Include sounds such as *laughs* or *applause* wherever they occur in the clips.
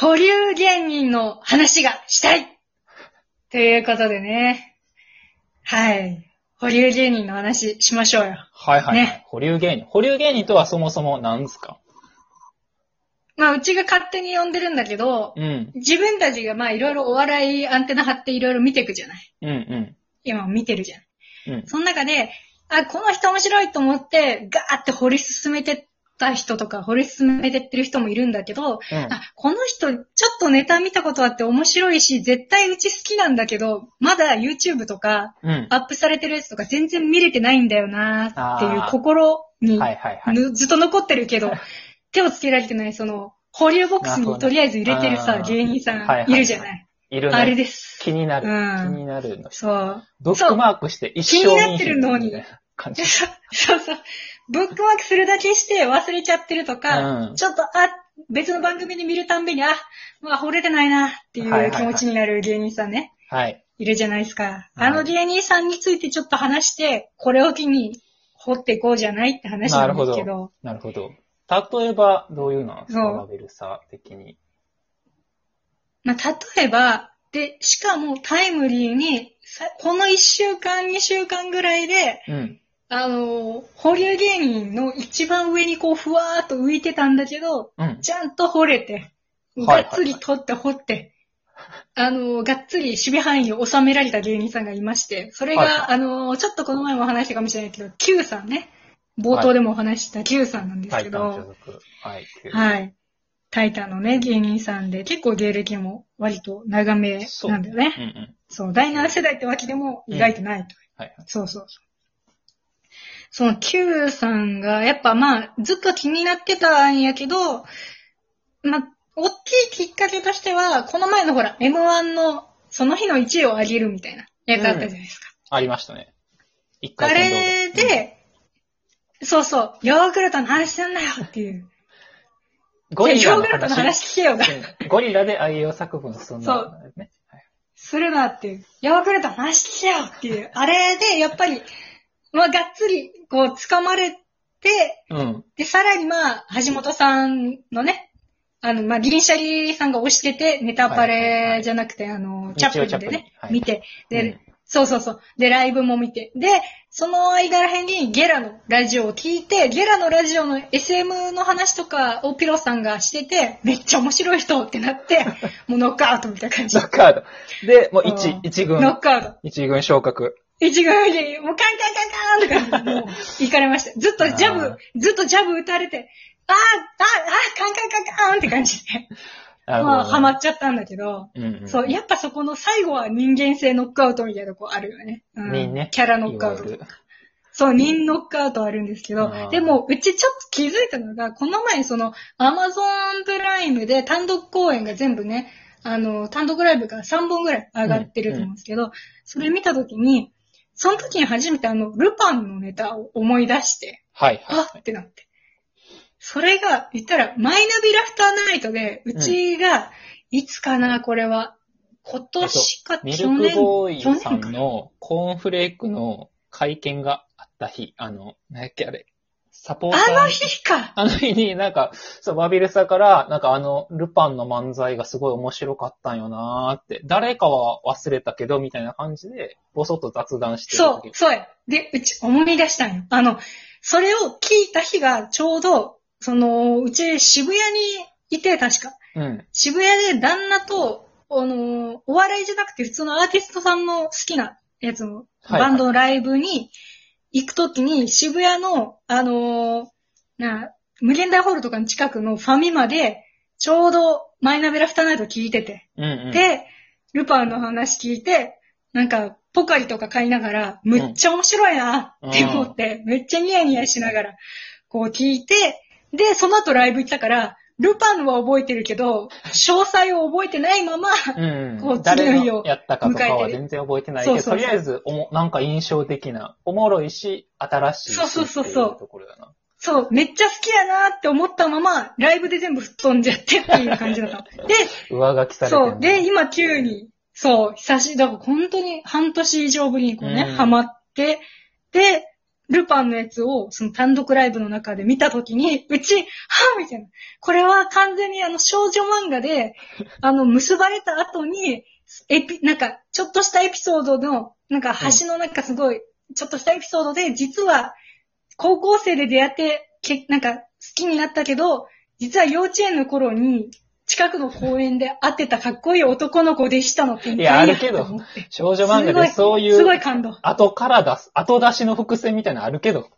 保留芸人の話がしたいということでね。はい。保留芸人の話しましょうよ。はいはい、はいね保留芸人。保留芸人とはそもそも何ですか？まあ、うちが勝手に呼んでるんだけど、うん。自分たちがまあ、いろいろお笑いアンテナ張っていろいろ見ていくじゃない？うんうん。今見てるじゃん。うん。その中で、あ、この人面白いと思って、ガーって掘り進めてった人とか、掘り進めてってる人もいるんだけど、うん。あ、この人、ちょっとネタ見たことあって面白いし、絶対うち好きなんだけど、まだ YouTube とか、うん。アップされてるやつとか全然見れてないんだよなっていう心に、はいはいはい。ぬずっと残ってるけど、*laughs* 手をつけられてない、その、保留ボックスにとりあえず入れてるさ、芸人さはいはいんいるじゃない。いるね。あれです。気になる。うん気になるの。そう。ブックマークして一生気になってるのに感じ。*laughs* そうそう。ブックマークするだけして忘れちゃってるとか、うんちょっと、あ、別の番組で見るたんびに、あ、まあ、惚れてないなっていはいはいうはい気持ちになる芸人さんね。はい。いるじゃないですか。はいあの芸人さんについてちょっと話して、これを機に掘っていこうじゃないって話なんですけど。なるほど。例えば、どういうのなんですかそうバベルサ的に？まあ、例えば、で、しかもタイムリーに、さこの1週間、2週間ぐらいで、うん。あの、保留芸人の一番上にこう、ふわーっと浮いてたんだけど、うん。ちゃんと掘れて、はいはいがっつり取って掘って、あの、がっつり守備範囲を収められた芸人さんがいまして、それが、はいはいあの、ちょっとこの前も話したかもしれないけど、Q さんね。冒頭でもお話しした Q さんなんですタイタンけど、所属。はい。はい。タイタンのね、芸人さんで、結構芸歴も割と長めなんだよね。うんうん。そう、第7世代ってわけでも意外とないと。はいはい。そうそうそう。その Q さんが、やっぱまあ、ずっと気になってたんやけど、まあ、大きいきっかけとしては、この前のほら、M1 の、その日の1位を上げるみたいなやつあったじゃないですか。ありましたね。一あ回戦動画れ、で、そうそう、ヨーグルトの話すんなよっていう。うんゴリラのヨーグルトの話。話聞けよゴリラで愛用作文進んだんですね。はいするなっていう。ヨーグルトの話聞けよっていう。あれで、やっぱり、まあ、がっつり、こう、掴まれて、うん。で、さらにまあ、橋本さんのね、あの、まあ、銀シャリさんが推してて、ネタパはいはいはいレじゃなくて、あの、チャップリンで日曜チャップリンね、はい見て、で、うんそうそうそう。で、ライブも見て。で、その間らへんにゲラのラジオを聞いて、ゲラのラジオの SM の話とかをピロさんがしてて、めっちゃ面白い人ってなって、*laughs* もうノックアウトみたいな感じノ。ックアウト。で、もううん一、一ノッ軍、クアウト。一軍昇格。一軍で、もうカンカンカンカンとか、もう、行かれました。ずっとジャブ、ずっとジャブ打たれて、あー、あー、あー、カンカンカンカンって感じで、まあ、ハマっちゃったんだけど、うんうん。そう、やっぱそこの最後は人間性ノックアウトみたいなとこあるよね。うん。人ね。キャラノックアウトいわゆる。そう、人ノックアウトあるんですけどでも、うちちょっと気づいたのが、この前その、アマゾンプライムで単独公演が全部ね、あの、単独ライブが3本ぐらい上がってると思うんですけど、それ見たときに、その時に初めてあの、ルパンのネタを思い出して、はいはいあってなって。それが、言ったら、マイナビラフターナイトで、うちが、いつかな、これは。今年か、ミルク去年、ボーイ去年さんのコーンフレークの会見があった日、あの、何やっけあれ、サポーターあの日かあの日になんか、そう、バビルサから、なんかあの、ルパンの漫才がすごい面白かったんよなーって、誰かは忘れたけど、みたいな感じで、ぼそっと雑談してそう、そうや。で、うち思い出したんよ。あの、それを聞いた日がちょうど、その、うち渋谷にいて、確か。うん。渋谷で旦那と、あの、お笑いじゃなくて普通のアーティストさんの好きなやつの、はいバンドのライブに行くときに渋谷の、あの、な、無限大ホールとかの近くのファミマで、ちょうどマイナビラフターナイト聞いてて。うんうん。で、ルパンの話聞いて、なんか、ポカリとか買いながら、むっちゃ面白いなって思って、めっちゃニヤニヤしながら、こう聞いて、で、その後ライブ行ったから、ルパンは覚えてるけど、詳細を覚えてないまま、うんこう誰次のやったかとかは全然覚えてないけど、そうそうそうとりあえずおも、なんか印象的な、おもろいし、新しいしそうそうそうそうっていところだな。そう、めっちゃ好きやなって思ったまま、ライブで全部吹っ飛んじゃってっていう感じだった。*laughs* で、上書きされてるそう。で、今急に、そう、久し、だから本当に半年以上ぶりにこうね、うんハマって、で、ルパンのやつを、その単独ライブの中で見たときに、うち、はぁみたいな。これは完全にあの少女漫画で、*laughs* あの、結ばれた後に、エピ、なんか、ちょっとしたエピソードの、なんか、橋の中すごい、ちょっとしたエピソードで、実は、高校生で出会って、け、なんか、好きになったけど、実は幼稚園の頃に、近くの公園で会ってたかっこいい男の子でしたの展開いやあるけど少女漫画でそういすごうい感動。後から出す、後出しの伏線みたいなのあるけど。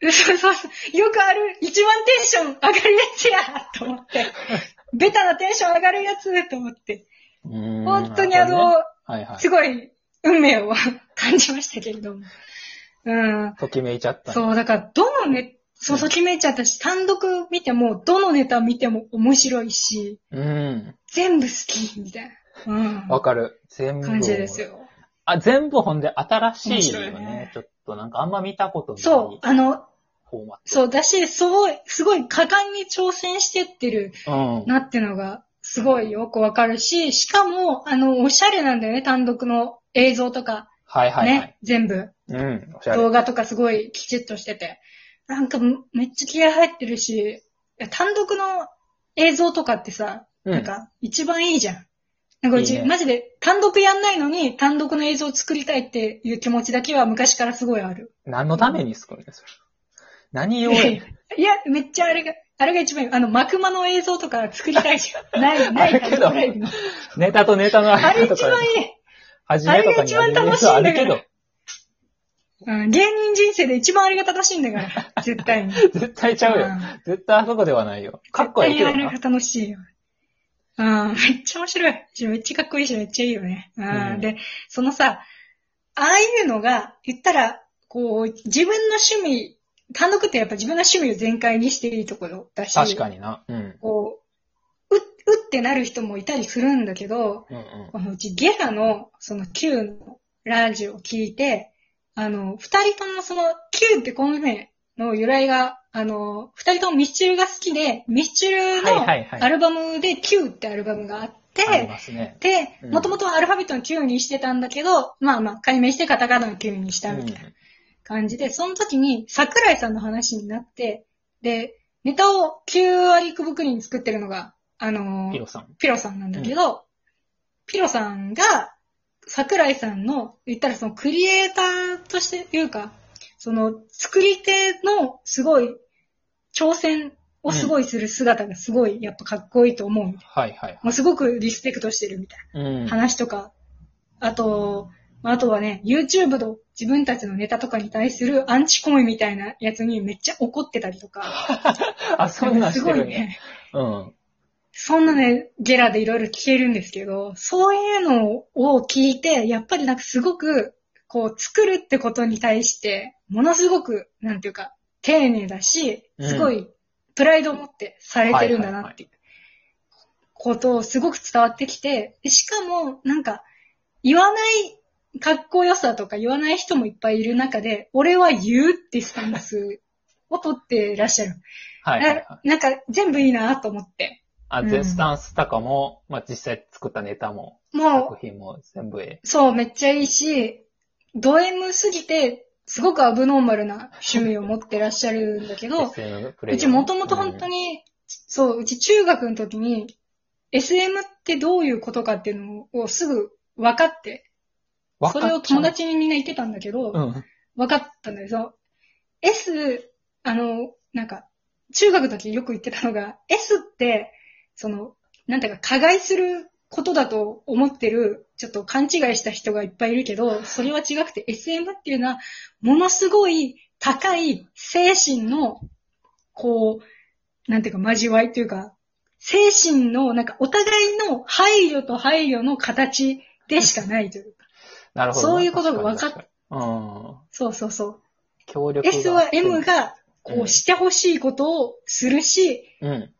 そうそうそう。よくある、一番テンション上がるやつやと思って。*laughs* ベタなテンション上がるやつと思って。本本当にあの、はいはい。すごい運命を *laughs* 感じましたけれども。うん。ときめいちゃった。そう、だから、どのね、そう、ときめいちゃったし、単独見ても、どのネタ見ても面白いし、うん。全部好き、みたいな。うん。わかる。全部。感じですよ。あ、全部ほんで新しいよ面白いねね。ちょっとなんかあんま見たことないそう、あの、フォーマット。そう、だし、すごい、すごい果敢に挑戦してってるうん。なってのが、すごいよくわかるし、しかも、あの、おしゃれなんだよね、単独の映像とか、はいはいはい。ね、全部。うん。おしゃ動れ。画とかすごいきちっとしてて。なんかめっちゃ気合入ってるし、単独の映像とかってさ、うん。なんか一番いいじゃん。なんかうち、いいねマジで単独やんないのに単独の映像を作りたいっていう気持ちだけは昔からすごいある。何のために作るんですか何用やいや、めっちゃあれが、あれが一番いい。あの、マクマの映像とか作りたいじゃん。ない、ないあるけど単独ライブのネタとネタのあれ間とか一番いい。、初めとかにあれが一番楽しいんだけど、うん、芸人人生で一番ありが正しいんだから、*laughs* 絶対に。絶対ちゃうようん。絶対あそこではないよ。かっこいいけどな。絶対にあれが楽しいよ。うん、めっちゃ面白い。めっちゃかっこいいし、めっちゃいいよね。うんうんで、そのさ、ああいうのが、言ったら、こう、自分の趣味、単独ってやっぱ自分の趣味を全開にしていいところだし、確かにな。うん。こう、う、うってなる人もいたりするんだけど、うんうん。このうちゲラの、その Q のラジオを聞いて、あの、二人ともその Q ってコンビ名の由来が、あの、二人ともミスチルが好きで、ミスチルはいのはいはいアルバムで Q ってアルバムがあって、ありますね。でう、んもともとアルファベットの Q にしてたんだけど、まあまあ、解明してカタカナの Q にしたみたいな感じで、その時に桜井さんの話になって、で、ネタを9割くぶくりに作ってるのが、あのピロさん。ピロさんなんだけど、ピロさんが、桜井さんの、言ったらそのクリエイターとしていうか、その作り手のすごい挑戦をすごいする姿がすごいやっぱかっこいいと思うみたいはいはいな。もうすごくリスペクトしてるみたいうんな。話とか、あと、あとはね、YouTube の自分たちのネタとかに対するアンチコメみたいなやつにめっちゃ怒ってたりとか、*laughs* あ、そんなんす。ごいね。うん。そんなね、ゲラでいろいろ聞けるんですけど、そういうのを聞いて、やっぱりなんかすごく、こう、作るってことに対して、ものすごく、なんていうか、丁寧だし、うんすごい、プライドを持ってされてるんだなっていうことをすごく伝わってきて、でしかも、なんか、言わないかっこよさとか言わない人もいっぱいいる中で、俺は言うってスタンスを取ってらっしゃる。はいはいはい。ななんか、全部いいなと思って。あ、うん。で、スタンスとかも、まあ、実際作ったネタも、もう。作、品も全部ええ。そう、めっちゃいいし、ド M すぎて、すごくアブノーマルな趣味を持ってらっしゃるんだけど、*laughs* SM プレイうちもともと本当に、そう、うち中学の時に、SM ってどういうことかっていうのをすぐ分かって、う。ん、それを友達にみんな言ってたんだけど、うん。分かったんだけど、S、あの、なんか、中学の時よく言ってたのが、S って、その、なんていうか、加害することだと思ってる、ちょっと勘違いした人がいっぱいいるけど、それは違くて、SM っていうのは、ものすごい高い精神の、こう、なんていうか、交わいというか、精神の、なんか、お互いの配慮と配慮の形でしかないというか。なるほどな。そういうことが分かっうん。そうそうそう。協力が。S は M。が、こうんう、してほしいことをするし、うん。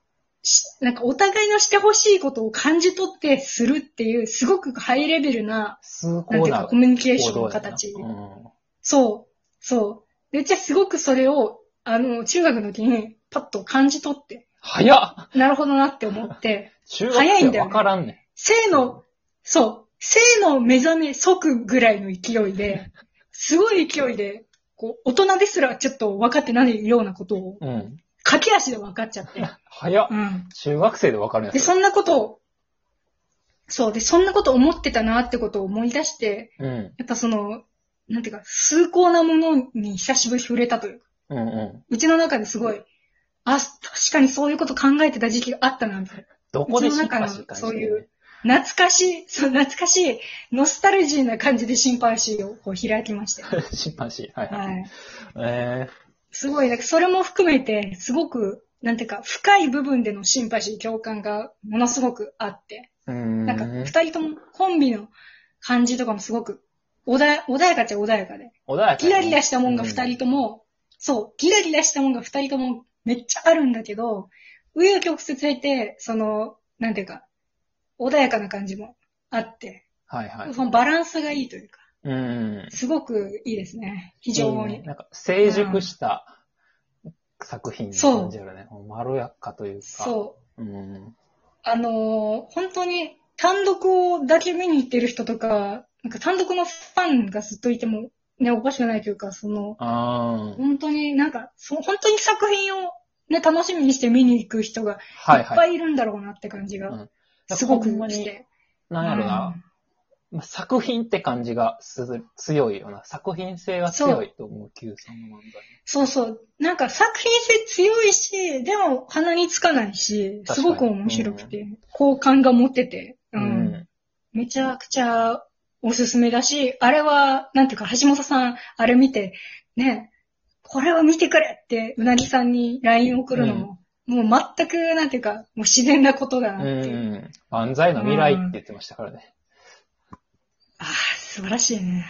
しなんかお互いのしてほしいことを感じ取ってするっていう、すごくハイレベルな、崇なんていうか、コミュニケーションの形。うん。そう、そう。で、うちはすごくそれを、あの、中学の時にパッと感じ取って、早っなるほどなって思って、*laughs* 中学生早いんだよねわからんね性の、そう、性の目覚め即ぐらいの勢いで、*laughs* すごい勢いで、こう、大人ですらちょっと分かってないようなことを、うん。駆け足で分かっちゃって。早っう。ん。中学生でわかるんやで、つ。そんなことを、そう、で、そんなこと思ってたなってことを思い出して、うん。やっぱその、なんていうか、崇高なものに久しぶり触れたというか、うんううちの中ですごい、あ、確かにそういうこと考えてた時期があったな、みたいな。ん。どこでシンうちの中のパシー感じそう懐かしい、そう、懐かしい、ノスタルジーな感じでシンパシーをこう開きましたよ。ね。シンパシー。はいはい。はい。えすごい、なんかそれも含めて、すごく、なんていうか、深い部分でのシンパシー、共感がものすごくあって、ん。なんか二人ともコンビの感じとかもすごく穏や穏やかっちゃ穏やかで、穏やかギラギラしたもんが二人とも、そう、ギラギラしたもんが二人ともめっちゃあるんだけど、紆余曲折経て、その、なんていうか、穏やかな感じもあって、はいはい。そのバランスがいいというか、うん。すごくいいですね。非常に。なんか、成熟した作品に感じるね。まろやかというか。そう。う。うん。あのー本当に単独をだけ見に行ってる人とか、なんか単独のファンがずっといても、ね、おかしくないというか、その、本当になんか、そう本当に作品をね、楽しみにして見に行く人がはい。っぱいいるんだろうなって感じうんが、すごくして。なんやろな。まあ作品って感じがする強いよな。作品性が強いと思う、Q さんの漫才。そうそう。なんか作品性強いし、でも鼻につかないし、すごく面白くて、好感が持ってて、う。うんん。めちゃくちゃおすすめだし、あれは、なんていうか、橋本さん、あれ見て、ね、これを見てくれって、うなぎさんに LINE 送るのも、もう全く、なんていうか、もう自然なことだなうっていう。ん。漫才の未来って言ってましたからね。素晴らしいね。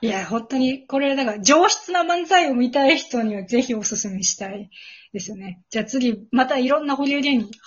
いや、本当に、これ、だから、上質な漫才を見たい人にはぜひおすすめしたいですよね。じゃあ次、またいろんな保留芸人